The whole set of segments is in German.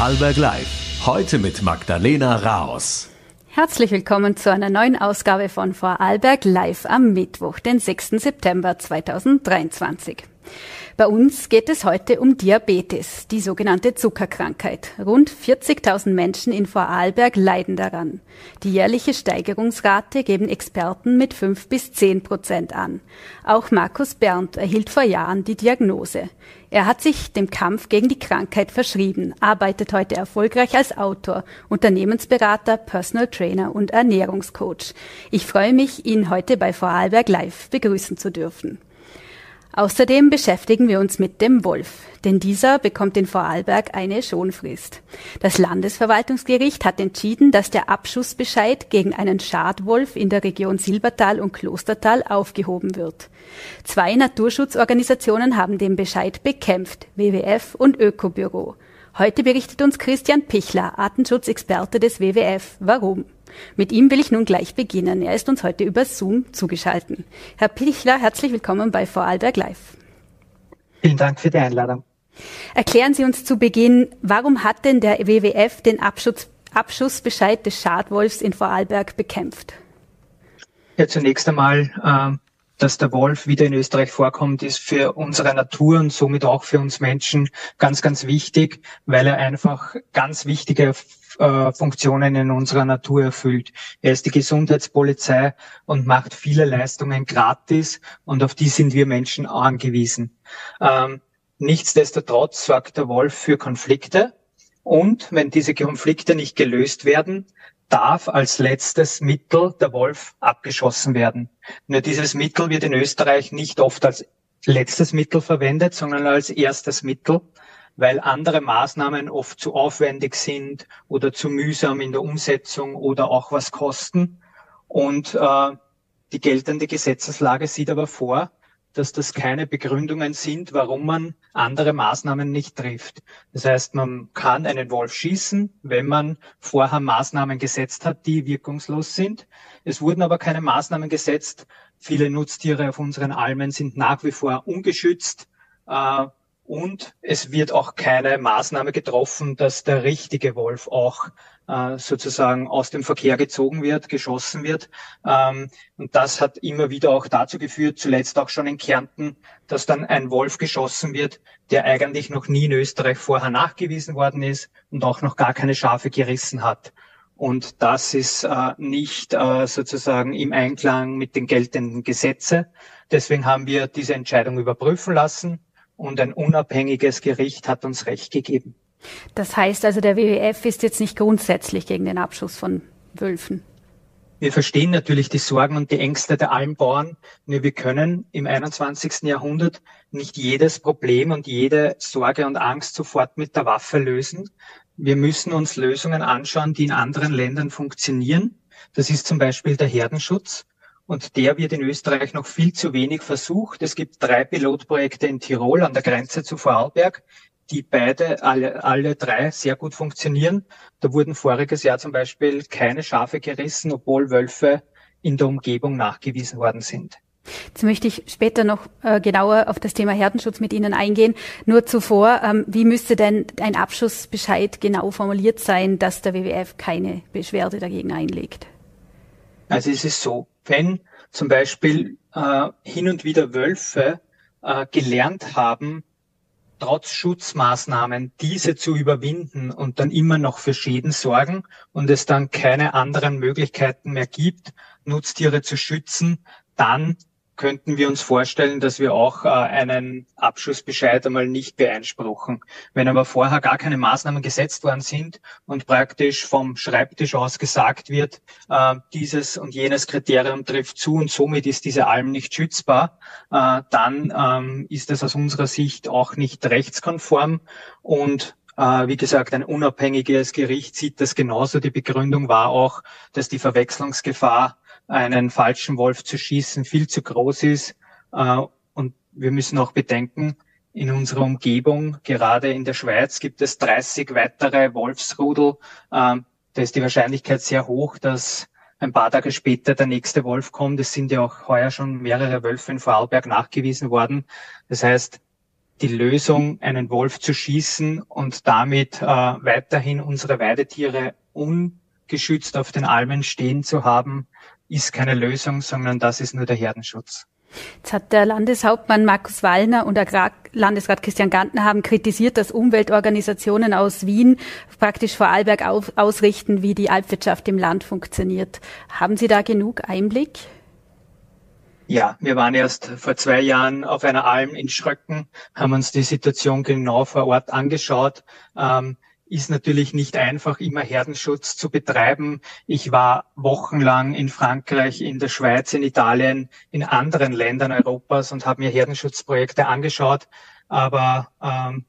Vorarlberg Live. Heute mit Magdalena Raos. Herzlich willkommen zu einer neuen Ausgabe von Vorarlberg Live am Mittwoch, den 6. September 2023. Bei uns geht es heute um Diabetes, die sogenannte Zuckerkrankheit. Rund 40.000 Menschen in Vorarlberg leiden daran. Die jährliche Steigerungsrate geben Experten mit 5 bis 10 Prozent an. Auch Markus Berndt erhielt vor Jahren die Diagnose. Er hat sich dem Kampf gegen die Krankheit verschrieben, arbeitet heute erfolgreich als Autor, Unternehmensberater, Personal Trainer und Ernährungscoach. Ich freue mich, ihn heute bei Vorarlberg Live begrüßen zu dürfen. Außerdem beschäftigen wir uns mit dem Wolf, denn dieser bekommt in Vorarlberg eine Schonfrist. Das Landesverwaltungsgericht hat entschieden, dass der Abschussbescheid gegen einen Schadwolf in der Region Silbertal und Klostertal aufgehoben wird. Zwei Naturschutzorganisationen haben den Bescheid bekämpft, WWF und Ökobüro. Heute berichtet uns Christian Pichler, Artenschutzexperte des WWF, warum. Mit ihm will ich nun gleich beginnen. Er ist uns heute über Zoom zugeschaltet. Herr Pichler, herzlich willkommen bei Vorarlberg Live. Vielen Dank für die Einladung. Erklären Sie uns zu Beginn, warum hat denn der WWF den Abschutz, Abschussbescheid des Schadwolfs in Vorarlberg bekämpft? Ja, zunächst einmal, äh, dass der Wolf wieder in Österreich vorkommt, ist für unsere Natur und somit auch für uns Menschen ganz, ganz wichtig, weil er einfach ganz wichtige äh, Funktionen in unserer Natur erfüllt. Er ist die Gesundheitspolizei und macht viele Leistungen gratis und auf die sind wir Menschen angewiesen. Ähm, nichtsdestotrotz sorgt der Wolf für Konflikte und wenn diese Konflikte nicht gelöst werden, darf als letztes Mittel der Wolf abgeschossen werden. Nur dieses Mittel wird in Österreich nicht oft als letztes Mittel verwendet, sondern als erstes Mittel weil andere Maßnahmen oft zu aufwendig sind oder zu mühsam in der Umsetzung oder auch was kosten. Und äh, die geltende Gesetzeslage sieht aber vor, dass das keine Begründungen sind, warum man andere Maßnahmen nicht trifft. Das heißt, man kann einen Wolf schießen, wenn man vorher Maßnahmen gesetzt hat, die wirkungslos sind. Es wurden aber keine Maßnahmen gesetzt. Viele Nutztiere auf unseren Almen sind nach wie vor ungeschützt. Äh, und es wird auch keine Maßnahme getroffen, dass der richtige Wolf auch äh, sozusagen aus dem Verkehr gezogen wird, geschossen wird. Ähm, und das hat immer wieder auch dazu geführt, zuletzt auch schon in Kärnten, dass dann ein Wolf geschossen wird, der eigentlich noch nie in Österreich vorher nachgewiesen worden ist und auch noch gar keine Schafe gerissen hat. Und das ist äh, nicht äh, sozusagen im Einklang mit den geltenden Gesetzen. Deswegen haben wir diese Entscheidung überprüfen lassen und ein unabhängiges Gericht hat uns Recht gegeben. Das heißt also, der WWF ist jetzt nicht grundsätzlich gegen den Abschuss von Wölfen. Wir verstehen natürlich die Sorgen und die Ängste der Almbauern, nur wir können im 21. Jahrhundert nicht jedes Problem und jede Sorge und Angst sofort mit der Waffe lösen. Wir müssen uns Lösungen anschauen, die in anderen Ländern funktionieren. Das ist zum Beispiel der Herdenschutz. Und der wird in Österreich noch viel zu wenig versucht. Es gibt drei Pilotprojekte in Tirol an der Grenze zu Vorarlberg, die beide, alle, alle drei sehr gut funktionieren. Da wurden voriges Jahr zum Beispiel keine Schafe gerissen, obwohl Wölfe in der Umgebung nachgewiesen worden sind. Jetzt möchte ich später noch äh, genauer auf das Thema Herdenschutz mit Ihnen eingehen. Nur zuvor, ähm, wie müsste denn ein Abschussbescheid genau formuliert sein, dass der WWF keine Beschwerde dagegen einlegt? Also es ist so, wenn zum Beispiel äh, hin und wieder Wölfe äh, gelernt haben, trotz Schutzmaßnahmen diese zu überwinden und dann immer noch für Schäden sorgen und es dann keine anderen Möglichkeiten mehr gibt, Nutztiere zu schützen, dann könnten wir uns vorstellen, dass wir auch äh, einen Abschussbescheid einmal nicht beeinspruchen. Wenn aber vorher gar keine Maßnahmen gesetzt worden sind und praktisch vom Schreibtisch aus gesagt wird, äh, dieses und jenes Kriterium trifft zu und somit ist diese Alm nicht schützbar, äh, dann ähm, ist das aus unserer Sicht auch nicht rechtskonform und wie gesagt, ein unabhängiges Gericht sieht das genauso. Die Begründung war auch, dass die Verwechslungsgefahr einen falschen Wolf zu schießen, viel zu groß ist. Äh, und wir müssen auch bedenken, in unserer Umgebung, gerade in der Schweiz, gibt es 30 weitere Wolfsrudel. Ähm, da ist die Wahrscheinlichkeit sehr hoch, dass ein paar Tage später der nächste Wolf kommt. Es sind ja auch heuer schon mehrere Wölfe in Vorarlberg nachgewiesen worden. Das heißt, die Lösung, einen Wolf zu schießen und damit äh, weiterhin unsere Weidetiere ungeschützt auf den Almen stehen zu haben, ist keine Lösung, sondern das ist nur der Herdenschutz. Jetzt hat der Landeshauptmann Markus Wallner und Agrar Landesrat Christian Ganten haben kritisiert, dass Umweltorganisationen aus Wien praktisch vor Arlberg auf, ausrichten, wie die Alpwirtschaft im Land funktioniert. Haben Sie da genug Einblick? Ja, wir waren erst vor zwei Jahren auf einer Alm in Schröcken, haben uns die Situation genau vor Ort angeschaut. Ähm, ist natürlich nicht einfach, immer Herdenschutz zu betreiben. Ich war wochenlang in Frankreich, in der Schweiz, in Italien, in anderen Ländern Europas und habe mir Herdenschutzprojekte angeschaut. Aber ähm,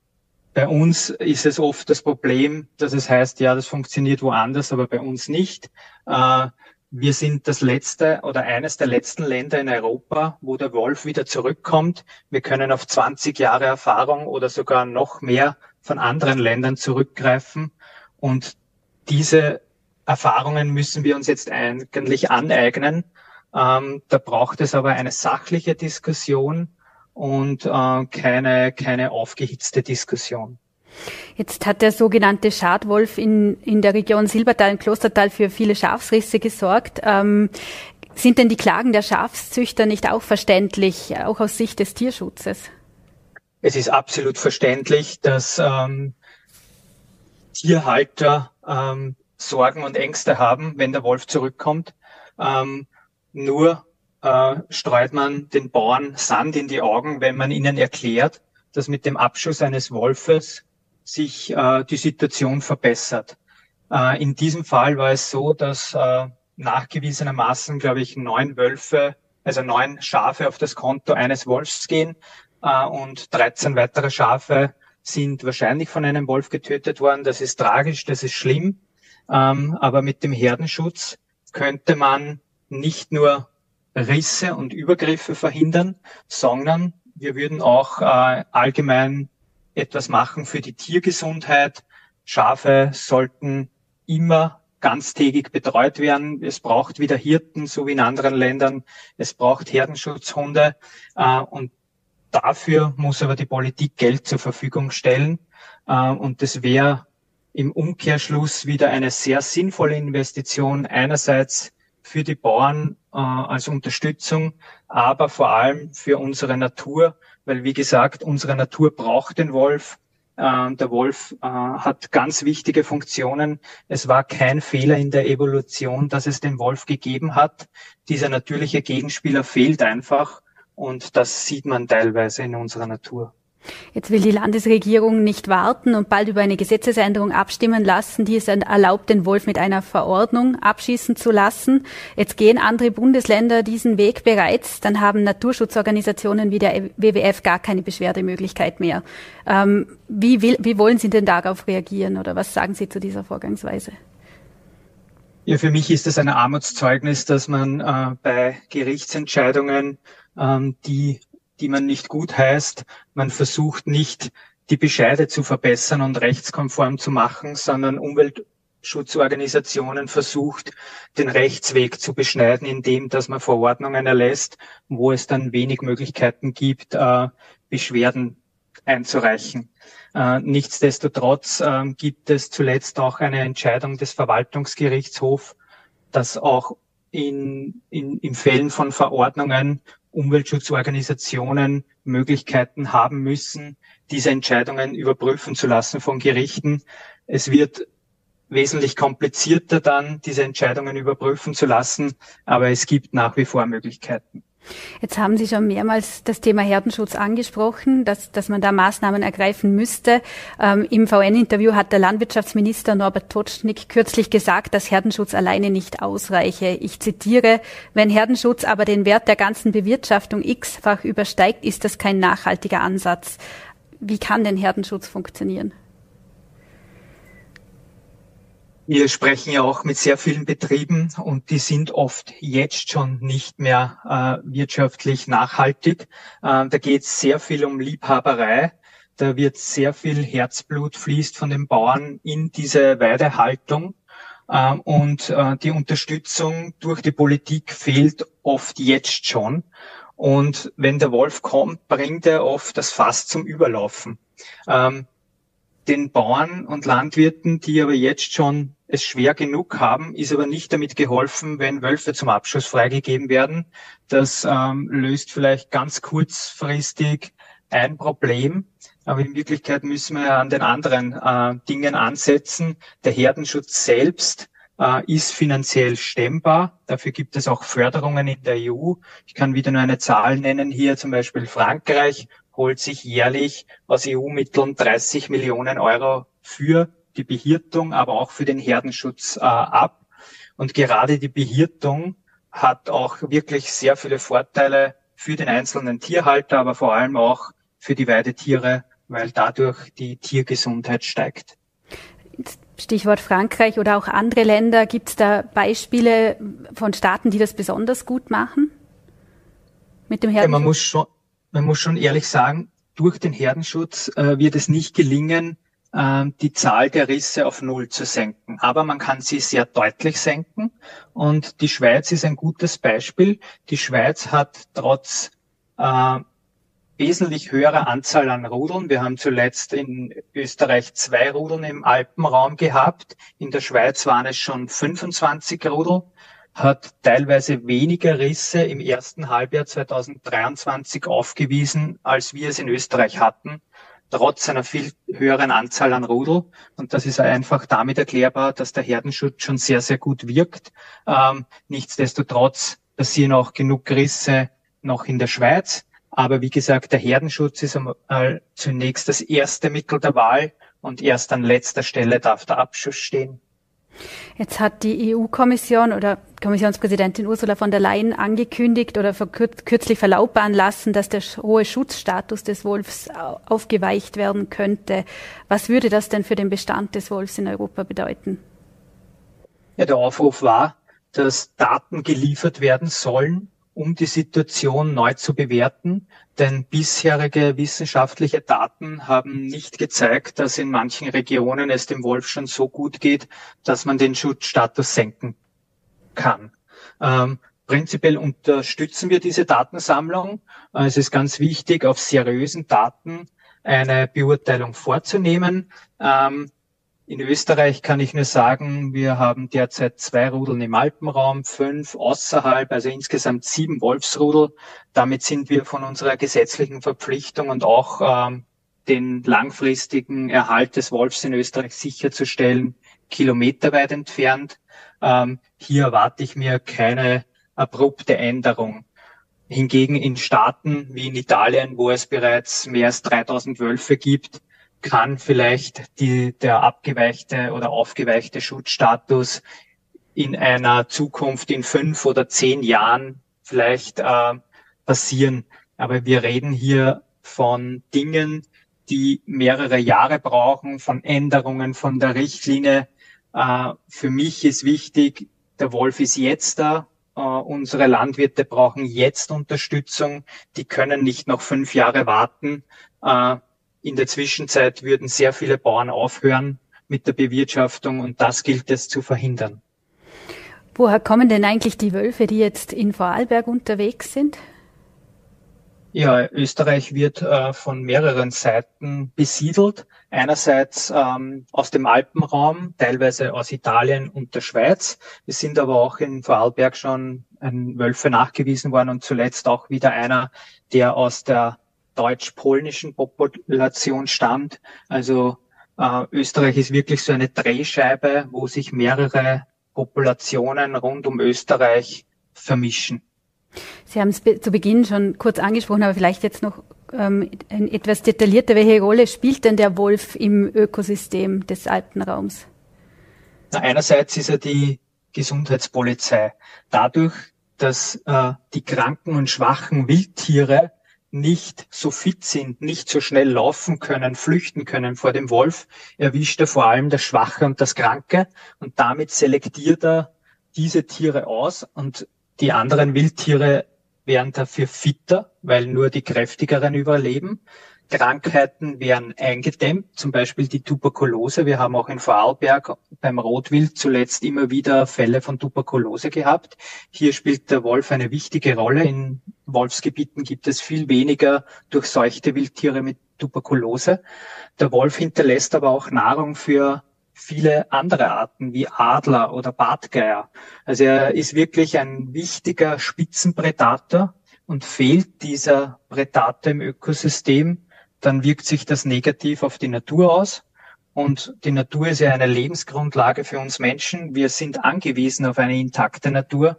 bei uns ist es oft das Problem, dass es heißt, ja, das funktioniert woanders, aber bei uns nicht. Äh, wir sind das letzte oder eines der letzten Länder in Europa, wo der Wolf wieder zurückkommt. Wir können auf 20 Jahre Erfahrung oder sogar noch mehr von anderen Ländern zurückgreifen. Und diese Erfahrungen müssen wir uns jetzt eigentlich aneignen. Ähm, da braucht es aber eine sachliche Diskussion und äh, keine, keine aufgehitzte Diskussion. Jetzt hat der sogenannte Schadwolf in, in der Region Silbertal und Klostertal für viele Schafsrisse gesorgt. Ähm, sind denn die Klagen der Schafszüchter nicht auch verständlich, auch aus Sicht des Tierschutzes? Es ist absolut verständlich, dass ähm, Tierhalter ähm, Sorgen und Ängste haben, wenn der Wolf zurückkommt. Ähm, nur äh, streut man den Bauern Sand in die Augen, wenn man ihnen erklärt, dass mit dem Abschuss eines Wolfes sich äh, die Situation verbessert. Äh, in diesem Fall war es so, dass äh, nachgewiesenermaßen, glaube ich, neun Wölfe, also neun Schafe auf das Konto eines Wolfs gehen äh, und 13 weitere Schafe sind wahrscheinlich von einem Wolf getötet worden. Das ist tragisch, das ist schlimm. Ähm, aber mit dem Herdenschutz könnte man nicht nur Risse und Übergriffe verhindern, sondern wir würden auch äh, allgemein etwas machen für die Tiergesundheit. Schafe sollten immer ganztägig betreut werden. Es braucht wieder Hirten, so wie in anderen Ländern. Es braucht Herdenschutzhunde. Äh, und dafür muss aber die Politik Geld zur Verfügung stellen. Äh, und das wäre im Umkehrschluss wieder eine sehr sinnvolle Investition. Einerseits für die Bauern äh, als Unterstützung, aber vor allem für unsere Natur, weil wie gesagt, unsere Natur braucht den Wolf. Äh, der Wolf hat ganz wichtige Funktionen. Es war kein Fehler in der Evolution, dass es den Wolf gegeben hat. Dieser natürliche Gegenspieler fehlt einfach und das sieht man teilweise in unserer Natur. Jetzt will die Landesregierung nicht warten und bald über eine Gesetzesänderung abstimmen lassen, die es erlaubt, den Wolf mit einer Verordnung abschießen zu lassen. Jetzt gehen andere Bundesländer diesen Weg bereits. Dann haben Naturschutzorganisationen wie der WWF gar keine Beschwerdemöglichkeit mehr. Ähm, wie, will, wie wollen Sie denn darauf reagieren oder was sagen Sie zu dieser Vorgangsweise? Ja, für mich ist es ein Armutszeugnis, dass man äh, bei Gerichtsentscheidungen, ähm, die die man nicht gut heißt. Man versucht nicht, die Bescheide zu verbessern und rechtskonform zu machen, sondern Umweltschutzorganisationen versucht, den Rechtsweg zu beschneiden, indem dass man Verordnungen erlässt, wo es dann wenig Möglichkeiten gibt, äh, Beschwerden einzureichen. Äh, nichtsdestotrotz äh, gibt es zuletzt auch eine Entscheidung des Verwaltungsgerichtshofs, dass auch in, in, in Fällen von Verordnungen Umweltschutzorganisationen Möglichkeiten haben müssen, diese Entscheidungen überprüfen zu lassen von Gerichten. Es wird wesentlich komplizierter dann, diese Entscheidungen überprüfen zu lassen, aber es gibt nach wie vor Möglichkeiten. Jetzt haben Sie schon mehrmals das Thema Herdenschutz angesprochen, dass, dass man da Maßnahmen ergreifen müsste. Ähm, Im VN-Interview hat der Landwirtschaftsminister Norbert Totschnig kürzlich gesagt, dass Herdenschutz alleine nicht ausreiche. Ich zitiere, wenn Herdenschutz aber den Wert der ganzen Bewirtschaftung x-fach übersteigt, ist das kein nachhaltiger Ansatz. Wie kann denn Herdenschutz funktionieren? Wir sprechen ja auch mit sehr vielen Betrieben und die sind oft jetzt schon nicht mehr äh, wirtschaftlich nachhaltig. Äh, da geht es sehr viel um Liebhaberei. Da wird sehr viel Herzblut fließt von den Bauern in diese Weidehaltung. Äh, und äh, die Unterstützung durch die Politik fehlt oft jetzt schon. Und wenn der Wolf kommt, bringt er oft das Fass zum Überlaufen. Ähm, den Bauern und Landwirten, die aber jetzt schon es schwer genug haben, ist aber nicht damit geholfen, wenn Wölfe zum Abschuss freigegeben werden. Das ähm, löst vielleicht ganz kurzfristig ein Problem, aber in Wirklichkeit müssen wir an den anderen äh, Dingen ansetzen. Der Herdenschutz selbst äh, ist finanziell stemmbar. Dafür gibt es auch Förderungen in der EU. Ich kann wieder nur eine Zahl nennen. Hier zum Beispiel Frankreich holt sich jährlich aus EU-Mitteln 30 Millionen Euro für die Behirtung, aber auch für den Herdenschutz äh, ab. Und gerade die Behirtung hat auch wirklich sehr viele Vorteile für den einzelnen Tierhalter, aber vor allem auch für die Weidetiere, weil dadurch die Tiergesundheit steigt. Stichwort Frankreich oder auch andere Länder. Gibt es da Beispiele von Staaten, die das besonders gut machen? Mit dem Herdenschutz? Ja, man muss schon, man muss schon ehrlich sagen, durch den Herdenschutz äh, wird es nicht gelingen, äh, die Zahl der Risse auf Null zu senken. Aber man kann sie sehr deutlich senken. Und die Schweiz ist ein gutes Beispiel. Die Schweiz hat trotz äh, wesentlich höherer Anzahl an Rudeln. Wir haben zuletzt in Österreich zwei Rudeln im Alpenraum gehabt. In der Schweiz waren es schon 25 Rudel hat teilweise weniger Risse im ersten Halbjahr 2023 aufgewiesen, als wir es in Österreich hatten, trotz einer viel höheren Anzahl an Rudel. Und das ist einfach damit erklärbar, dass der Herdenschutz schon sehr, sehr gut wirkt. Ähm, nichtsdestotrotz passieren auch genug Risse noch in der Schweiz. Aber wie gesagt, der Herdenschutz ist einmal zunächst das erste Mittel der Wahl und erst an letzter Stelle darf der Abschuss stehen. Jetzt hat die EU-Kommission oder Kommissionspräsidentin Ursula von der Leyen angekündigt oder kürzlich verlautbaren lassen, dass der hohe Schutzstatus des Wolfs aufgeweicht werden könnte. Was würde das denn für den Bestand des Wolfs in Europa bedeuten? Ja, der Aufruf war, dass Daten geliefert werden sollen, um die Situation neu zu bewerten. Denn bisherige wissenschaftliche Daten haben nicht gezeigt, dass in manchen Regionen es dem Wolf schon so gut geht, dass man den Schutzstatus senken kann. Ähm, prinzipiell unterstützen wir diese Datensammlung. Äh, es ist ganz wichtig, auf seriösen Daten eine Beurteilung vorzunehmen. Ähm, in Österreich kann ich nur sagen, wir haben derzeit zwei Rudeln im Alpenraum, fünf außerhalb, also insgesamt sieben Wolfsrudel. Damit sind wir von unserer gesetzlichen Verpflichtung und auch ähm, den langfristigen Erhalt des Wolfs in Österreich sicherzustellen, kilometerweit entfernt. Ähm, hier erwarte ich mir keine abrupte Änderung. Hingegen in Staaten wie in Italien, wo es bereits mehr als 3000 Wölfe gibt, kann vielleicht die, der abgeweichte oder aufgeweichte Schutzstatus in einer Zukunft in fünf oder zehn Jahren vielleicht äh, passieren. Aber wir reden hier von Dingen, die mehrere Jahre brauchen, von Änderungen von der Richtlinie. Äh, für mich ist wichtig, der Wolf ist jetzt da. Äh, unsere Landwirte brauchen jetzt Unterstützung. Die können nicht noch fünf Jahre warten. Äh, in der Zwischenzeit würden sehr viele Bauern aufhören mit der Bewirtschaftung und das gilt es zu verhindern. Woher kommen denn eigentlich die Wölfe, die jetzt in Vorarlberg unterwegs sind? Ja, Österreich wird äh, von mehreren Seiten besiedelt. Einerseits ähm, aus dem Alpenraum, teilweise aus Italien und der Schweiz. Es sind aber auch in Vorarlberg schon ein Wölfe nachgewiesen worden und zuletzt auch wieder einer, der aus der deutsch-polnischen Population stammt. Also äh, Österreich ist wirklich so eine Drehscheibe, wo sich mehrere Populationen rund um Österreich vermischen. Sie haben es zu Beginn schon kurz angesprochen, aber vielleicht jetzt noch ähm, etwas detaillierter. Welche Rolle spielt denn der Wolf im Ökosystem des Alpenraums? Na, einerseits ist er die Gesundheitspolizei. Dadurch, dass äh, die kranken und schwachen Wildtiere nicht so fit sind, nicht so schnell laufen können, flüchten können vor dem Wolf, erwischt er vor allem das Schwache und das Kranke und damit selektiert er diese Tiere aus und die anderen Wildtiere werden dafür fitter, weil nur die kräftigeren überleben. Krankheiten werden eingedämmt, zum Beispiel die Tuberkulose. Wir haben auch in Vorarlberg beim Rotwild zuletzt immer wieder Fälle von Tuberkulose gehabt. Hier spielt der Wolf eine wichtige Rolle. In Wolfsgebieten gibt es viel weniger durchseuchte Wildtiere mit Tuberkulose. Der Wolf hinterlässt aber auch Nahrung für viele andere Arten wie Adler oder Bartgeier. Also er ist wirklich ein wichtiger Spitzenpredator und fehlt dieser Predator im Ökosystem, dann wirkt sich das negativ auf die Natur aus. Und die Natur ist ja eine Lebensgrundlage für uns Menschen. Wir sind angewiesen auf eine intakte Natur.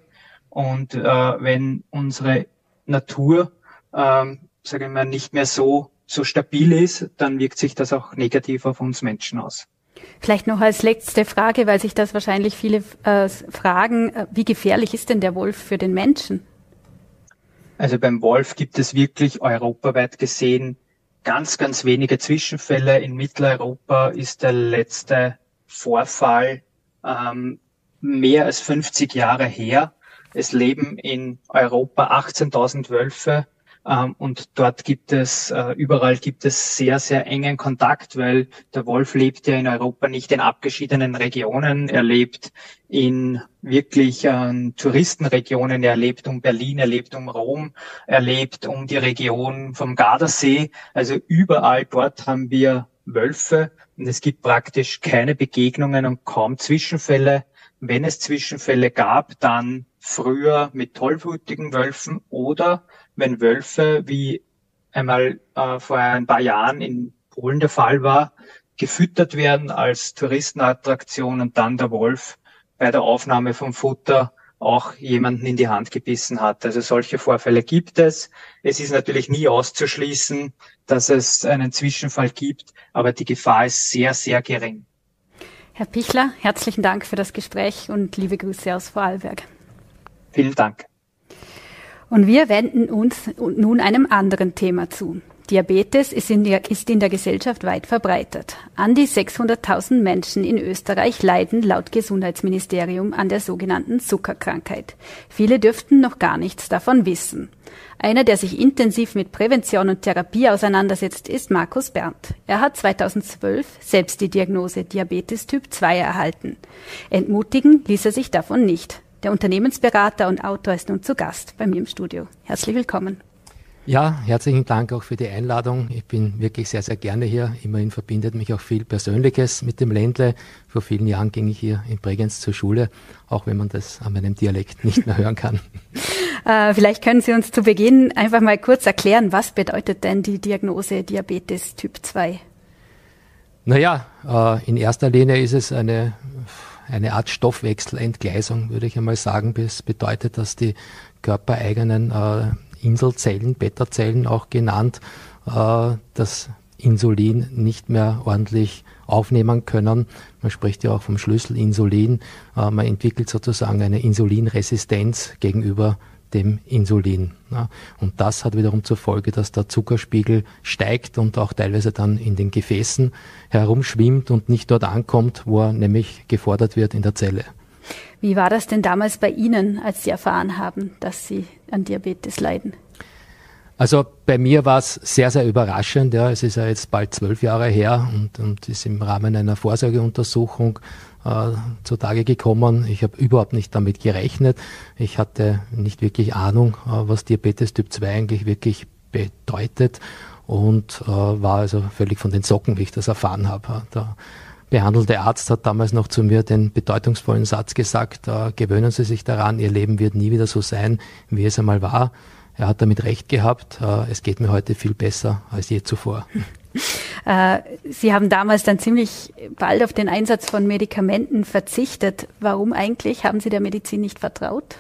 Und äh, wenn unsere Natur, ähm, sage ich mal, nicht mehr so so stabil ist, dann wirkt sich das auch negativ auf uns Menschen aus. Vielleicht noch als letzte Frage, weil sich das wahrscheinlich viele äh, fragen, äh, wie gefährlich ist denn der Wolf für den Menschen? Also beim Wolf gibt es wirklich europaweit gesehen ganz, ganz wenige Zwischenfälle. In Mitteleuropa ist der letzte Vorfall ähm, mehr als 50 Jahre her. Es leben in Europa 18.000 Wölfe und dort gibt es, äh, überall gibt es sehr, sehr engen Kontakt, weil der Wolf lebt ja in Europa nicht in abgeschiedenen Regionen. Er lebt in wirklich äh, Touristenregionen. Er lebt um Berlin, er lebt um Rom, er lebt um die Region vom Gardasee. Also überall dort haben wir Wölfe und es gibt praktisch keine Begegnungen und kaum Zwischenfälle. Wenn es Zwischenfälle gab, dann früher mit tollwütigen Wölfen oder wenn Wölfe, wie einmal äh, vor ein paar Jahren in Polen der Fall war, gefüttert werden als Touristenattraktion und dann der Wolf bei der Aufnahme vom Futter auch jemanden in die Hand gebissen hat. Also solche Vorfälle gibt es. Es ist natürlich nie auszuschließen, dass es einen Zwischenfall gibt, aber die Gefahr ist sehr, sehr gering. Herr Pichler, herzlichen Dank für das Gespräch und liebe Grüße aus Vorarlberg. Vielen Dank. Und wir wenden uns nun einem anderen Thema zu. Diabetes ist in, der, ist in der Gesellschaft weit verbreitet. An die 600.000 Menschen in Österreich leiden laut Gesundheitsministerium an der sogenannten Zuckerkrankheit. Viele dürften noch gar nichts davon wissen. Einer, der sich intensiv mit Prävention und Therapie auseinandersetzt, ist Markus Berndt. Er hat 2012 selbst die Diagnose Diabetes Typ 2 erhalten. Entmutigen ließ er sich davon nicht. Der Unternehmensberater und Autor ist nun zu Gast bei mir im Studio. Herzlich willkommen. Ja, herzlichen Dank auch für die Einladung. Ich bin wirklich sehr, sehr gerne hier. Immerhin verbindet mich auch viel Persönliches mit dem Ländle. Vor vielen Jahren ging ich hier in Bregenz zur Schule, auch wenn man das an meinem Dialekt nicht mehr hören kann. äh, vielleicht können Sie uns zu Beginn einfach mal kurz erklären, was bedeutet denn die Diagnose Diabetes Typ 2? Naja, äh, in erster Linie ist es eine eine Art Stoffwechselentgleisung, würde ich einmal sagen. Das bedeutet, dass die körpereigenen äh, Inselzellen, Beta-Zellen auch genannt, äh, das Insulin nicht mehr ordentlich aufnehmen können. Man spricht ja auch vom Schlüssel Insulin. Äh, man entwickelt sozusagen eine Insulinresistenz gegenüber dem Insulin. Und das hat wiederum zur Folge, dass der Zuckerspiegel steigt und auch teilweise dann in den Gefäßen herumschwimmt und nicht dort ankommt, wo er nämlich gefordert wird in der Zelle. Wie war das denn damals bei Ihnen, als Sie erfahren haben, dass Sie an Diabetes leiden? Also bei mir war es sehr, sehr überraschend. Ja. Es ist ja jetzt bald zwölf Jahre her und, und ist im Rahmen einer Vorsorgeuntersuchung äh, zutage gekommen. Ich habe überhaupt nicht damit gerechnet. Ich hatte nicht wirklich Ahnung, äh, was Diabetes Typ 2 eigentlich wirklich bedeutet und äh, war also völlig von den Socken, wie ich das erfahren habe. Der behandelte Arzt hat damals noch zu mir den bedeutungsvollen Satz gesagt, äh, gewöhnen Sie sich daran, Ihr Leben wird nie wieder so sein, wie es einmal war. Er hat damit recht gehabt. Äh, es geht mir heute viel besser als je zuvor. Äh, Sie haben damals dann ziemlich bald auf den Einsatz von Medikamenten verzichtet. Warum eigentlich? Haben Sie der Medizin nicht vertraut?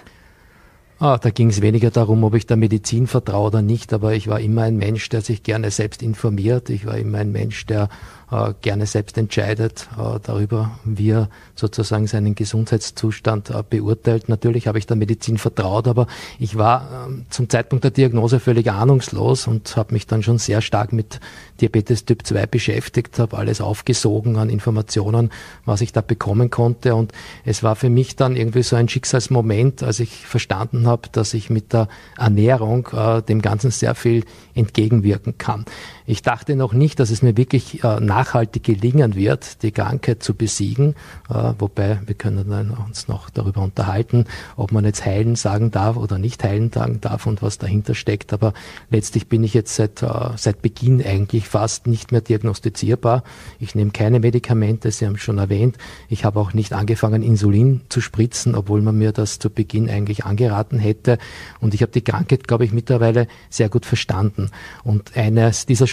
Ah, da ging es weniger darum, ob ich der Medizin vertraue oder nicht, aber ich war immer ein Mensch, der sich gerne selbst informiert. Ich war immer ein Mensch, der äh, gerne selbst entscheidet äh, darüber, wie er sozusagen seinen Gesundheitszustand äh, beurteilt. Natürlich habe ich der Medizin vertraut, aber ich war ähm, zum Zeitpunkt der Diagnose völlig ahnungslos und habe mich dann schon sehr stark mit Diabetes Typ 2 beschäftigt, habe alles aufgesogen an Informationen, was ich da bekommen konnte. Und es war für mich dann irgendwie so ein Schicksalsmoment, als ich verstanden habe, dass ich mit der Ernährung äh, dem Ganzen sehr viel entgegenwirken kann. Ich dachte noch nicht, dass es mir wirklich äh, nachhaltig gelingen wird, die Krankheit zu besiegen, äh, wobei wir können uns noch darüber unterhalten, ob man jetzt heilen sagen darf oder nicht heilen sagen darf und was dahinter steckt. Aber letztlich bin ich jetzt seit, äh, seit Beginn eigentlich fast nicht mehr diagnostizierbar. Ich nehme keine Medikamente, Sie haben es schon erwähnt. Ich habe auch nicht angefangen, Insulin zu spritzen, obwohl man mir das zu Beginn eigentlich angeraten hätte. Und ich habe die Krankheit, glaube ich, mittlerweile sehr gut verstanden. Und eines dieser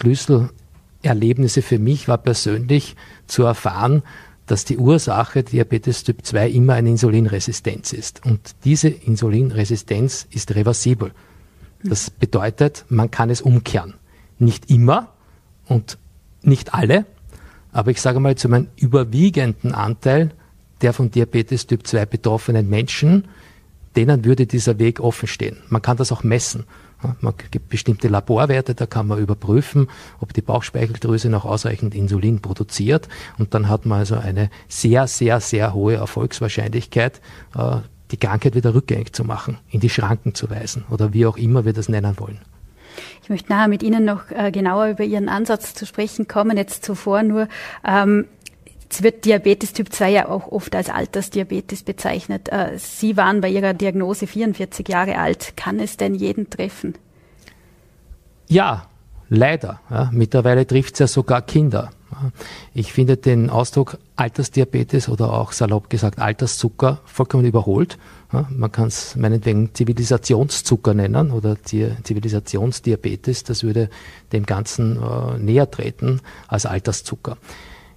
Schlüsselerlebnisse für mich war persönlich zu erfahren, dass die Ursache Diabetes Typ 2 immer eine Insulinresistenz ist. Und diese Insulinresistenz ist reversibel. Das bedeutet, man kann es umkehren. Nicht immer und nicht alle, aber ich sage mal zu meinem überwiegenden Anteil der von Diabetes Typ 2 betroffenen Menschen, denen würde dieser Weg offen stehen. Man kann das auch messen. Man gibt bestimmte Laborwerte, da kann man überprüfen, ob die Bauchspeicheldrüse noch ausreichend Insulin produziert. Und dann hat man also eine sehr, sehr, sehr hohe Erfolgswahrscheinlichkeit, äh, die Krankheit wieder rückgängig zu machen, in die Schranken zu weisen oder wie auch immer wir das nennen wollen. Ich möchte nachher mit Ihnen noch äh, genauer über Ihren Ansatz zu sprechen kommen. Jetzt zuvor nur, ähm, Jetzt wird Diabetes Typ 2 ja auch oft als Altersdiabetes bezeichnet. Äh, Sie waren bei Ihrer Diagnose 44 Jahre alt. Kann es denn jeden treffen? Ja, leider. Ja, mittlerweile trifft es ja sogar Kinder. Ich finde den Ausdruck Altersdiabetes oder auch salopp gesagt Alterszucker vollkommen überholt. Man kann es meinetwegen Zivilisationszucker nennen oder Zivilisationsdiabetes. Das würde dem Ganzen äh, näher treten als Alterszucker.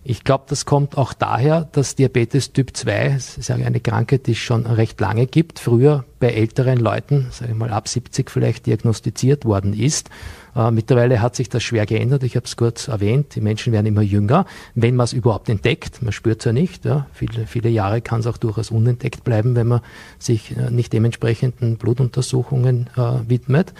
Ich glaube, das kommt auch daher, dass Diabetes Typ 2, das ist eine Krankheit, die es schon recht lange gibt, früher bei älteren Leuten, sage ich mal ab 70 vielleicht diagnostiziert worden ist. Äh, mittlerweile hat sich das schwer geändert. Ich habe es kurz erwähnt. Die Menschen werden immer jünger, wenn man es überhaupt entdeckt. Man spürt es ja nicht. Ja. Viele, viele Jahre kann es auch durchaus unentdeckt bleiben, wenn man sich äh, nicht dementsprechenden Blutuntersuchungen äh, widmet.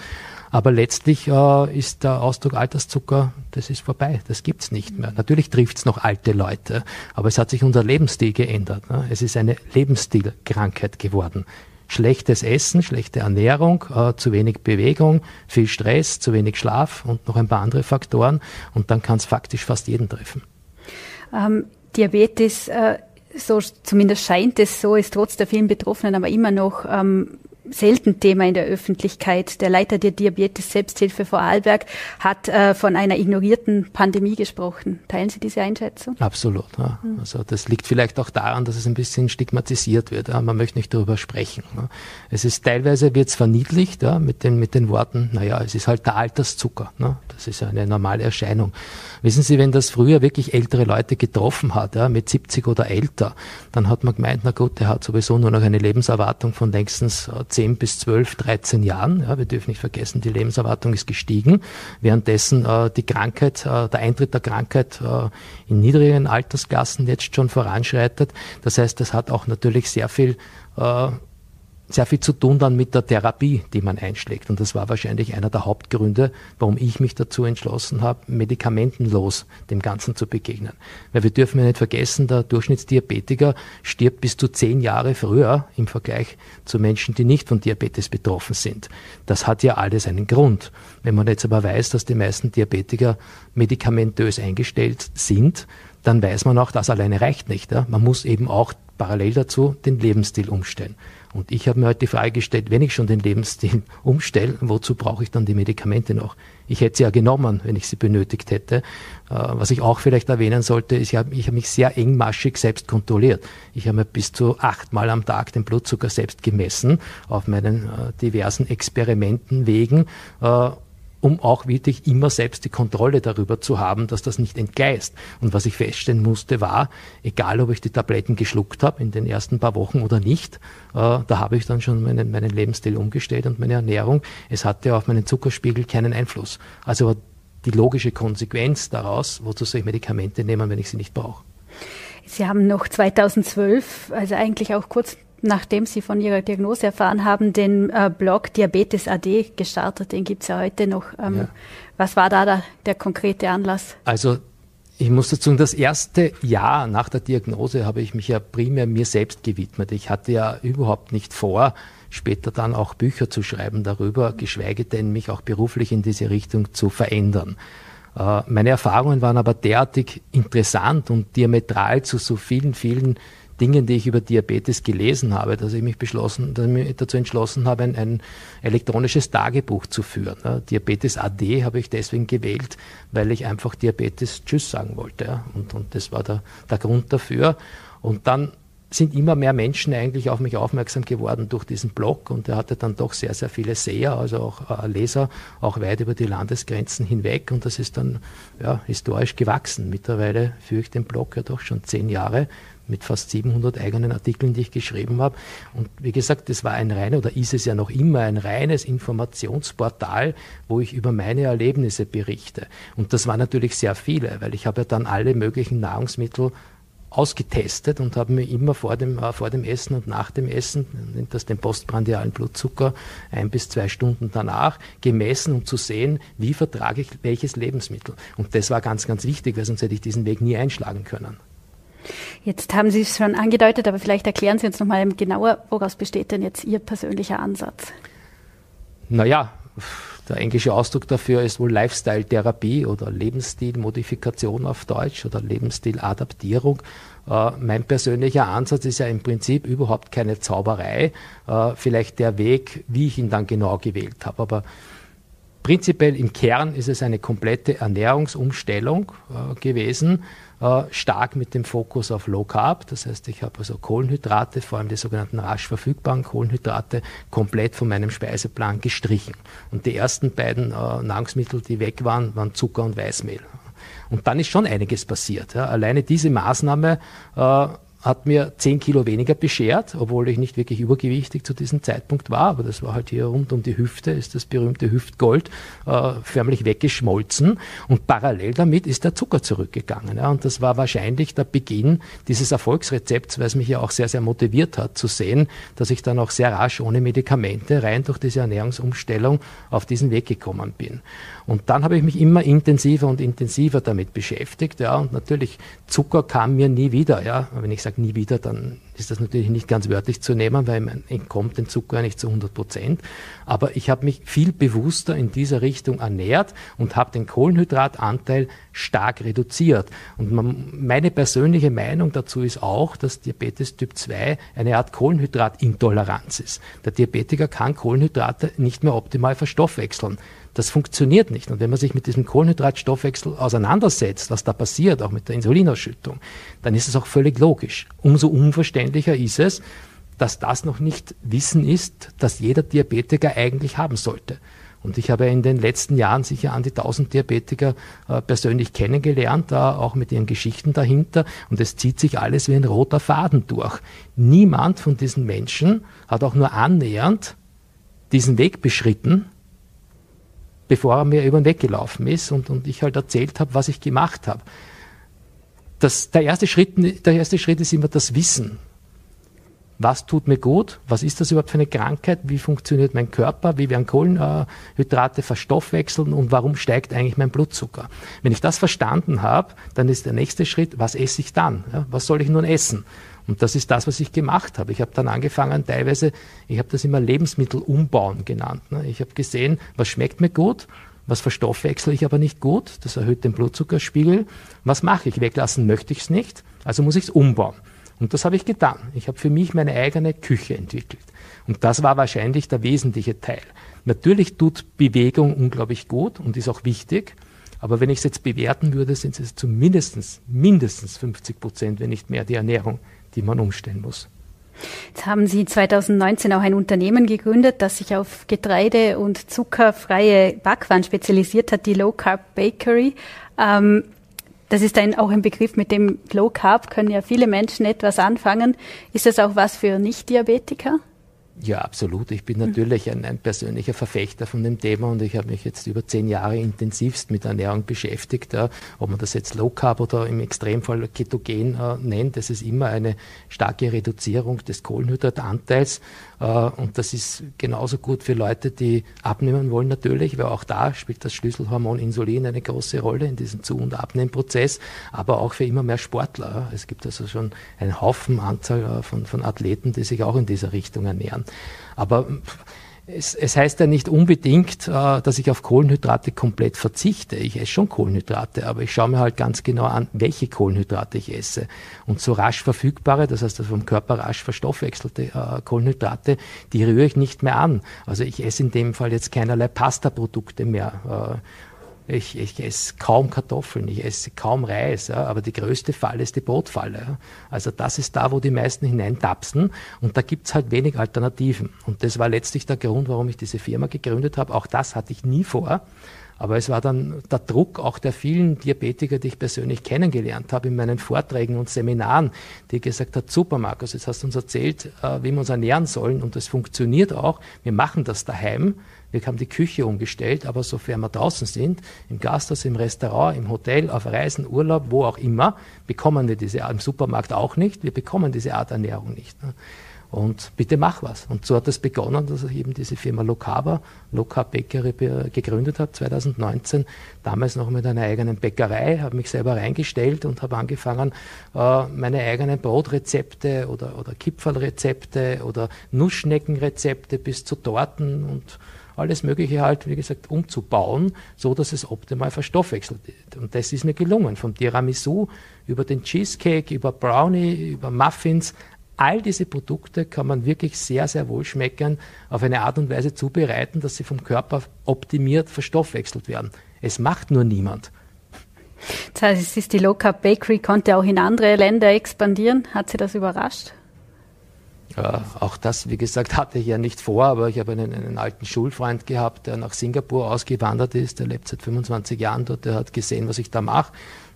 Aber letztlich äh, ist der Ausdruck Alterszucker, das ist vorbei, das gibt's nicht mehr. Natürlich trifft's noch alte Leute, aber es hat sich unser Lebensstil geändert. Ne? Es ist eine Lebensstilkrankheit geworden. Schlechtes Essen, schlechte Ernährung, äh, zu wenig Bewegung, viel Stress, zu wenig Schlaf und noch ein paar andere Faktoren. Und dann kann es faktisch fast jeden treffen. Ähm, Diabetes, äh, so zumindest scheint es so, ist trotz der vielen Betroffenen aber immer noch ähm, selten Thema in der Öffentlichkeit. Der Leiter der Diabetes Selbsthilfe Vorarlberg hat äh, von einer ignorierten Pandemie gesprochen. Teilen Sie diese Einschätzung? Absolut. Ja. Mhm. Also das liegt vielleicht auch daran, dass es ein bisschen stigmatisiert wird. Ja. Man möchte nicht darüber sprechen. Ja. Es ist teilweise wird es verniedlicht mit den mit den Worten. Naja, es ist halt der Alterszucker. Ne? Das ist eine normale Erscheinung. Wissen Sie, wenn das früher wirklich ältere Leute getroffen hat, mit 70 oder älter, dann hat man gemeint, na gut, der hat sowieso nur noch eine Lebenserwartung von längstens 10 äh, bis 12, 13 Jahren. Ja, wir dürfen nicht vergessen, die Lebenserwartung ist gestiegen, währenddessen äh, die Krankheit, äh, der Eintritt der Krankheit äh, in niedrigen Altersklassen jetzt schon voranschreitet. Das heißt, das hat auch natürlich sehr viel äh, sehr viel zu tun dann mit der Therapie, die man einschlägt. Und das war wahrscheinlich einer der Hauptgründe, warum ich mich dazu entschlossen habe, medikamentenlos dem Ganzen zu begegnen. Weil wir dürfen ja nicht vergessen, der Durchschnittsdiabetiker stirbt bis zu zehn Jahre früher im Vergleich zu Menschen, die nicht von Diabetes betroffen sind. Das hat ja alles einen Grund. Wenn man jetzt aber weiß, dass die meisten Diabetiker medikamentös eingestellt sind, dann weiß man auch, das alleine reicht nicht. Ja? Man muss eben auch parallel dazu den Lebensstil umstellen. Und ich habe mir heute die Frage gestellt, wenn ich schon den Lebensstil umstelle, wozu brauche ich dann die Medikamente noch? Ich hätte sie ja genommen, wenn ich sie benötigt hätte. Äh, was ich auch vielleicht erwähnen sollte, ist, ich habe ich hab mich sehr engmaschig selbst kontrolliert. Ich habe mir bis zu achtmal am Tag den Blutzucker selbst gemessen auf meinen äh, diversen Experimenten wegen äh, um auch wirklich immer selbst die Kontrolle darüber zu haben, dass das nicht entgleist. Und was ich feststellen musste, war, egal ob ich die Tabletten geschluckt habe in den ersten paar Wochen oder nicht, äh, da habe ich dann schon meinen, meinen Lebensstil umgestellt und meine Ernährung. Es hatte auf meinen Zuckerspiegel keinen Einfluss. Also die logische Konsequenz daraus, wozu soll ich Medikamente nehmen, wenn ich sie nicht brauche. Sie haben noch 2012, also eigentlich auch kurz nachdem Sie von Ihrer Diagnose erfahren haben, den äh, Blog Diabetes AD gestartet. Den gibt es ja heute noch. Ähm, ja. Was war da der, der konkrete Anlass? Also ich muss dazu sagen, das erste Jahr nach der Diagnose habe ich mich ja primär mir selbst gewidmet. Ich hatte ja überhaupt nicht vor, später dann auch Bücher zu schreiben darüber, geschweige denn mich auch beruflich in diese Richtung zu verändern. Äh, meine Erfahrungen waren aber derartig interessant und diametral zu so vielen, vielen Dingen, die ich über Diabetes gelesen habe, dass ich mich beschlossen, dass ich mich dazu entschlossen habe, ein, ein elektronisches Tagebuch zu führen. Ja, Diabetes AD habe ich deswegen gewählt, weil ich einfach Diabetes Tschüss sagen wollte. Ja, und, und das war der, der Grund dafür. Und dann sind immer mehr Menschen eigentlich auf mich aufmerksam geworden durch diesen Blog und er hatte dann doch sehr, sehr viele Seher, also auch äh, Leser, auch weit über die Landesgrenzen hinweg und das ist dann ja, historisch gewachsen. Mittlerweile führe ich den Blog ja doch schon zehn Jahre mit fast 700 eigenen Artikeln, die ich geschrieben habe. Und wie gesagt, das war ein reiner oder ist es ja noch immer ein reines Informationsportal, wo ich über meine Erlebnisse berichte. Und das waren natürlich sehr viele, weil ich habe ja dann alle möglichen Nahrungsmittel ausgetestet und habe mir immer vor dem, äh, vor dem Essen und nach dem Essen, nennt das den postprandialen Blutzucker, ein bis zwei Stunden danach, gemessen, um zu sehen, wie vertrage ich welches Lebensmittel. Und das war ganz, ganz wichtig, weil sonst hätte ich diesen Weg nie einschlagen können. Jetzt haben Sie es schon angedeutet, aber vielleicht erklären Sie uns nochmal genauer, woraus besteht denn jetzt Ihr persönlicher Ansatz? Naja, der englische Ausdruck dafür ist wohl Lifestyle-Therapie oder Lebensstilmodifikation auf Deutsch oder Lebensstiladaptierung. Äh, mein persönlicher Ansatz ist ja im Prinzip überhaupt keine Zauberei, äh, vielleicht der Weg, wie ich ihn dann genau gewählt habe. Aber prinzipiell im Kern ist es eine komplette Ernährungsumstellung äh, gewesen, äh, stark mit dem Fokus auf Low Carb. Das heißt, ich habe also Kohlenhydrate, vor allem die sogenannten rasch verfügbaren Kohlenhydrate, komplett von meinem Speiseplan gestrichen. Und die ersten beiden äh, Nahrungsmittel, die weg waren, waren Zucker und Weißmehl. Und dann ist schon einiges passiert. Ja. Alleine diese Maßnahme äh, hat mir 10 Kilo weniger beschert, obwohl ich nicht wirklich übergewichtig zu diesem Zeitpunkt war, aber das war halt hier rund um die Hüfte, ist das berühmte Hüftgold äh, förmlich weggeschmolzen und parallel damit ist der Zucker zurückgegangen. Ja, und das war wahrscheinlich der Beginn dieses Erfolgsrezepts, weil es mich ja auch sehr, sehr motiviert hat zu sehen, dass ich dann auch sehr rasch ohne Medikamente rein durch diese Ernährungsumstellung auf diesen Weg gekommen bin. Und dann habe ich mich immer intensiver und intensiver damit beschäftigt. Ja, und natürlich Zucker kam mir nie wieder. Ja, wenn ich sage nie wieder, dann ist das natürlich nicht ganz wörtlich zu nehmen, weil man entkommt den Zucker nicht zu 100 Prozent. Aber ich habe mich viel bewusster in dieser Richtung ernährt und habe den Kohlenhydratanteil stark reduziert. Und man, meine persönliche Meinung dazu ist auch, dass Diabetes Typ 2 eine Art Kohlenhydratintoleranz ist. Der Diabetiker kann Kohlenhydrate nicht mehr optimal verstoffwechseln. Das funktioniert nicht. Und wenn man sich mit diesem Kohlenhydratstoffwechsel auseinandersetzt, was da passiert, auch mit der Insulinausschüttung, dann ist es auch völlig logisch. Umso unverständlicher ist es, dass das noch nicht Wissen ist, das jeder Diabetiker eigentlich haben sollte. Und ich habe in den letzten Jahren sicher an die 1000 Diabetiker äh, persönlich kennengelernt, äh, auch mit ihren Geschichten dahinter. Und es zieht sich alles wie ein roter Faden durch. Niemand von diesen Menschen hat auch nur annähernd diesen Weg beschritten, bevor er mir über den Weg gelaufen ist und, und ich halt erzählt habe, was ich gemacht habe. Das, der, erste Schritt, der erste Schritt ist immer das Wissen. Was tut mir gut? Was ist das überhaupt für eine Krankheit? Wie funktioniert mein Körper? Wie werden Kohlenhydrate verstoffwechseln? Und warum steigt eigentlich mein Blutzucker? Wenn ich das verstanden habe, dann ist der nächste Schritt, was esse ich dann? Was soll ich nun essen? Und das ist das, was ich gemacht habe. Ich habe dann angefangen, teilweise, ich habe das immer Lebensmittel umbauen genannt. Ne? Ich habe gesehen, was schmeckt mir gut, was verstoffwechsel ich aber nicht gut, das erhöht den Blutzuckerspiegel. Was mache ich? Weglassen möchte ich es nicht, also muss ich es umbauen. Und das habe ich getan. Ich habe für mich meine eigene Küche entwickelt. Und das war wahrscheinlich der wesentliche Teil. Natürlich tut Bewegung unglaublich gut und ist auch wichtig. Aber wenn ich es jetzt bewerten würde, sind es zumindest mindestens 50 Prozent, wenn nicht mehr, die Ernährung, die man umstellen muss. Jetzt haben Sie 2019 auch ein Unternehmen gegründet, das sich auf Getreide- und zuckerfreie Backwaren spezialisiert hat, die Low Carb Bakery. Ähm, das ist ein, auch ein Begriff, mit dem Low Carb können ja viele Menschen etwas anfangen. Ist das auch was für Nicht-Diabetiker? Ja, absolut. Ich bin natürlich ein, ein, persönlicher Verfechter von dem Thema und ich habe mich jetzt über zehn Jahre intensivst mit Ernährung beschäftigt. Ja. Ob man das jetzt Low Carb oder im Extremfall Ketogen äh, nennt, das ist immer eine starke Reduzierung des Kohlenhydratanteils. Äh, und das ist genauso gut für Leute, die abnehmen wollen natürlich, weil auch da spielt das Schlüsselhormon Insulin eine große Rolle in diesem Zu- und Abnehmprozess, aber auch für immer mehr Sportler. Es gibt also schon einen Haufen Anzahl äh, von, von Athleten, die sich auch in dieser Richtung ernähren. Aber es, es, heißt ja nicht unbedingt, äh, dass ich auf Kohlenhydrate komplett verzichte. Ich esse schon Kohlenhydrate, aber ich schaue mir halt ganz genau an, welche Kohlenhydrate ich esse. Und so rasch verfügbare, das heißt vom Körper rasch verstoffwechselte äh, Kohlenhydrate, die rühre ich nicht mehr an. Also ich esse in dem Fall jetzt keinerlei Pasta-Produkte mehr. Ich, ich esse kaum Kartoffeln, ich esse kaum Reis, ja, aber die größte Falle ist die Brotfalle. Ja. Also das ist da, wo die meisten hineintapsen und da gibt's halt wenig Alternativen. Und das war letztlich der Grund, warum ich diese Firma gegründet habe. Auch das hatte ich nie vor. Aber es war dann der Druck auch der vielen Diabetiker, die ich persönlich kennengelernt habe in meinen Vorträgen und Seminaren, die gesagt hat, super Markus, jetzt hast du uns erzählt, äh, wie wir uns ernähren sollen und das funktioniert auch. Wir machen das daheim. Wir haben die Küche umgestellt, aber sofern wir draußen sind, im Gasthaus, im Restaurant, im Hotel, auf Reisen, Urlaub, wo auch immer, bekommen wir diese Art, im Supermarkt auch nicht, wir bekommen diese Art Ernährung nicht. Und bitte mach was. Und so hat es begonnen, dass ich eben diese Firma Locaba, Loca Bakery gegründet habe, 2019. Damals noch mit einer eigenen Bäckerei, habe mich selber reingestellt und habe angefangen, äh, meine eigenen Brotrezepte oder, oder Kipferlrezepte oder Nussschneckenrezepte bis zu Torten und alles Mögliche halt, wie gesagt, umzubauen, so dass es optimal verstoffwechselt wird. Und das ist mir gelungen. Vom Tiramisu über den Cheesecake, über Brownie, über Muffins. All diese Produkte kann man wirklich sehr, sehr wohl schmecken, auf eine Art und Weise zubereiten, dass sie vom Körper optimiert verstoffwechselt werden. Es macht nur niemand. Das heißt, es ist die Low Carb Bakery konnte auch in andere Länder expandieren. Hat Sie das überrascht? Äh, auch das, wie gesagt, hatte ich ja nicht vor, aber ich habe einen, einen, alten Schulfreund gehabt, der nach Singapur ausgewandert ist, der lebt seit 25 Jahren dort, der hat gesehen, was ich da mache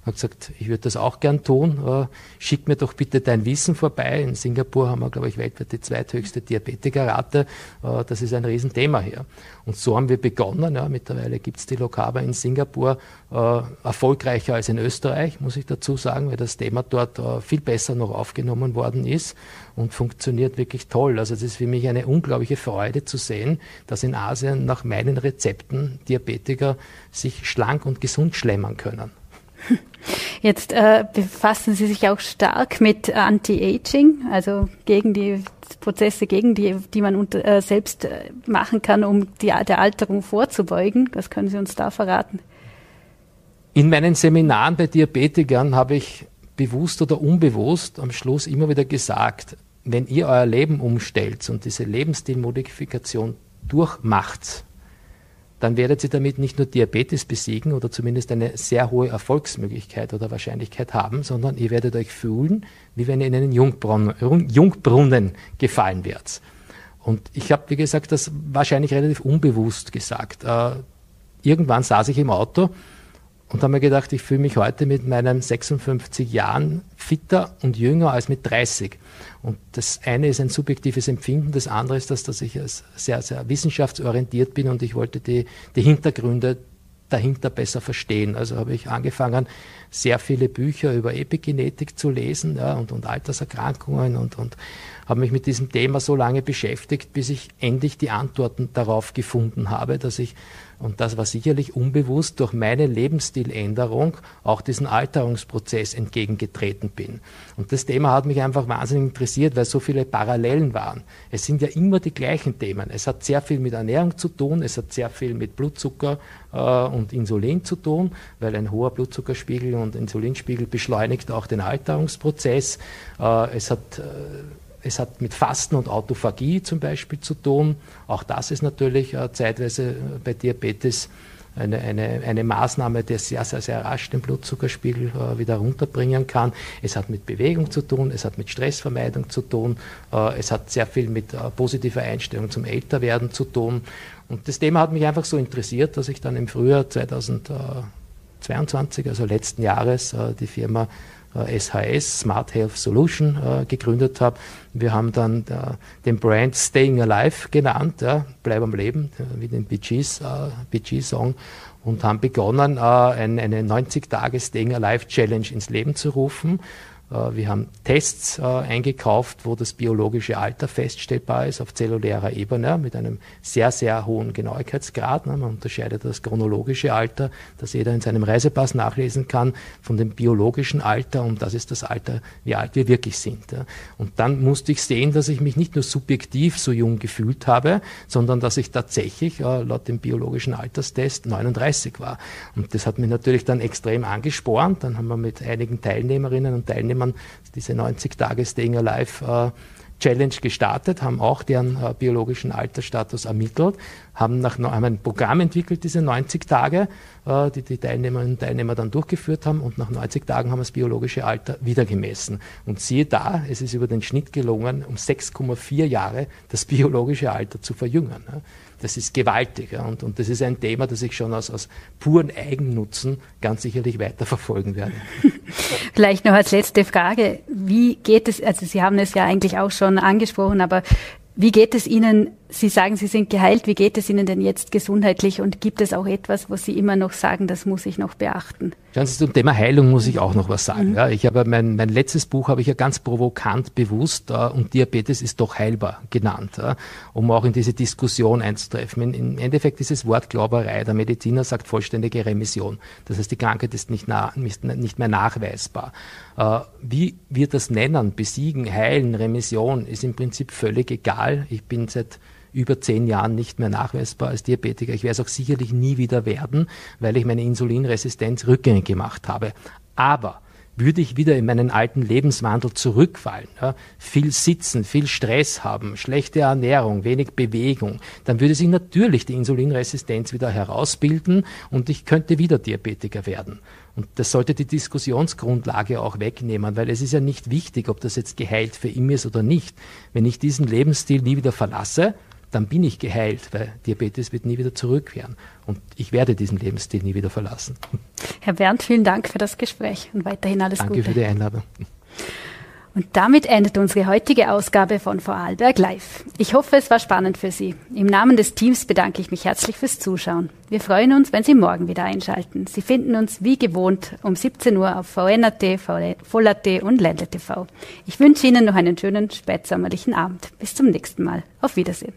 hat gesagt, ich würde das auch gern tun. Äh, schick mir doch bitte dein Wissen vorbei. In Singapur haben wir, glaube ich, weltweit die zweithöchste Diabetikerrate. Äh, das ist ein Riesenthema hier. Und so haben wir begonnen. Ja, mittlerweile gibt es die Lokaba in Singapur äh, erfolgreicher als in Österreich, muss ich dazu sagen, weil das Thema dort viel besser noch aufgenommen worden ist und funktioniert wirklich toll. Also es ist für mich eine unglaubliche Freude zu sehen, dass in Asien nach meinen Rezepten Diabetiker sich schlank und gesund schlemmern können. Jetzt äh, befassen Sie sich auch stark mit Anti-Aging, also gegen die Prozesse, gegen die, die man unter, äh, selbst äh, machen kann, um die, der Alterung vorzubeugen. Was können Sie uns da verraten? In meinen Seminaren bei Diabetikern habe ich bewusst oder unbewusst am Schluss immer wieder gesagt, wenn ihr euer Leben umstellt und diese Lebensstilmodifikation durchmacht, dann werdet ihr damit nicht nur Diabetes besiegen oder zumindest eine sehr hohe Erfolgsmöglichkeit oder Wahrscheinlichkeit haben, sondern ihr werdet euch fühlen, wie wenn ihr in einen Jungbrunnen, Jungbrunnen gefallen wärt. Und ich habe, wie gesagt, das wahrscheinlich relativ unbewusst gesagt. Äh, irgendwann saß ich im Auto und habe mir gedacht, ich fühle mich heute mit meinen 56 Jahren fitter und jünger als mit 30. Und das eine ist ein subjektives Empfinden, das andere ist das, dass ich sehr, sehr wissenschaftsorientiert bin und ich wollte die, die Hintergründe dahinter besser verstehen. Also habe ich angefangen, sehr viele Bücher über Epigenetik zu lesen ja, und, und Alterserkrankungen und, und habe mich mit diesem Thema so lange beschäftigt, bis ich endlich die Antworten darauf gefunden habe, dass ich und das war sicherlich unbewusst durch meine Lebensstiländerung auch diesen Alterungsprozess entgegengetreten bin. Und das Thema hat mich einfach wahnsinnig interessiert, weil so viele Parallelen waren. Es sind ja immer die gleichen Themen. Es hat sehr viel mit Ernährung zu tun, es hat sehr viel mit Blutzucker äh, und Insulin zu tun, weil ein hoher Blutzuckerspiegel und Insulinspiegel beschleunigt auch den Alterungsprozess. Äh, es hat äh, es hat mit Fasten und Autophagie zum Beispiel zu tun. Auch das ist natürlich äh, zeitweise äh, bei Diabetes eine, eine, eine Maßnahme, die sehr, sehr, sehr rasch den Blutzuckerspiegel äh, wieder runterbringen kann. Es hat mit Bewegung zu tun, es hat mit Stressvermeidung zu tun, äh, es hat sehr viel mit äh, positiver Einstellung zum Älterwerden zu tun. Und das Thema hat mich einfach so interessiert, dass ich dann im Frühjahr 2022, also letzten Jahres, äh, die Firma SHS, Smart Health Solution, gegründet habe. Wir haben dann den Brand Staying Alive genannt, ja, bleib am Leben, wie den Bee Gees, Bee Song und haben begonnen, eine 90 Tage Staying Alive Challenge ins Leben zu rufen äh, wir haben Tests äh, eingekauft, wo das biologische Alter feststellbar ist auf zellulärer Ebene mit einem sehr, sehr hohen Genauigkeitsgrad. Ne? Man unterscheidet das chronologische Alter, das jeder in seinem Reisepass nachlesen kann, von dem biologischen Alter und das ist das Alter, wie alt wir wirklich sind. Und dann musste ich sehen, dass ich mich nicht nur subjektiv so jung gefühlt habe, sondern dass ich tatsächlich äh, laut dem biologischen Alterstest 39 war. Und das hat mich natürlich dann extrem angespornt. Dann haben wir mit einigen Teilnehmerinnen und Teilnehmern Teilnehmern diese 90 Tage Staying Alive äh, Challenge gestartet, haben auch deren äh, biologischen Altersstatus ermittelt, haben, nach, haben ein Programm entwickelt, diese 90 Tage, äh, die die Teilnehmerinnen und Teilnehmer dann durchgeführt haben und nach 90 Tagen haben wir das biologische Alter wieder gemessen. Und siehe da, es ist über den Schnitt gelungen, um 6,4 Jahre das biologische Alter zu verjüngen. Ja das ist gewaltig. Ja, und, und das ist ein Thema, das ich schon aus, aus puren Eigennutzen ganz sicherlich weiterverfolgen werde. Vielleicht noch als letzte Frage. Wie geht es, also Sie haben es ja eigentlich auch schon angesprochen, aber wie geht es Ihnen Sie sagen, Sie sind geheilt. Wie geht es Ihnen denn jetzt gesundheitlich? Und gibt es auch etwas, was Sie immer noch sagen, das muss ich noch beachten? Schauen Sie, zum Thema Heilung muss ich auch noch was sagen. Mhm. Ja, ich habe mein, mein letztes Buch habe ich ja ganz provokant bewusst äh, und Diabetes ist doch heilbar genannt, äh, um auch in diese Diskussion einzutreffen. In, Im Endeffekt ist es Wortglauberei. Der Mediziner sagt vollständige Remission. Das heißt, die Krankheit ist nicht, nah, nicht mehr nachweisbar. Äh, wie wir das nennen, besiegen, heilen, Remission, ist im Prinzip völlig egal. Ich bin seit über zehn Jahren nicht mehr nachweisbar als Diabetiker. Ich werde es auch sicherlich nie wieder werden, weil ich meine Insulinresistenz rückgängig gemacht habe. Aber würde ich wieder in meinen alten Lebenswandel zurückfallen, ja, viel sitzen, viel Stress haben, schlechte Ernährung, wenig Bewegung, dann würde sich natürlich die Insulinresistenz wieder herausbilden und ich könnte wieder Diabetiker werden. Und das sollte die Diskussionsgrundlage auch wegnehmen, weil es ist ja nicht wichtig, ob das jetzt geheilt für ihn ist oder nicht. Wenn ich diesen Lebensstil nie wieder verlasse, dann bin ich geheilt, weil Diabetes wird nie wieder zurückkehren. Und ich werde diesen Lebensstil nie wieder verlassen. Herr Bernd, vielen Dank für das Gespräch und weiterhin alles Danke Gute. Danke für die Einladung. Und damit endet unsere heutige Ausgabe von Vorarlberg Live. Ich hoffe, es war spannend für Sie. Im Namen des Teams bedanke ich mich herzlich fürs Zuschauen. Wir freuen uns, wenn Sie morgen wieder einschalten. Sie finden uns wie gewohnt um 17 Uhr auf VNAT, Voll.at und Ländle TV. Ich wünsche Ihnen noch einen schönen spätsommerlichen Abend. Bis zum nächsten Mal. Auf Wiedersehen.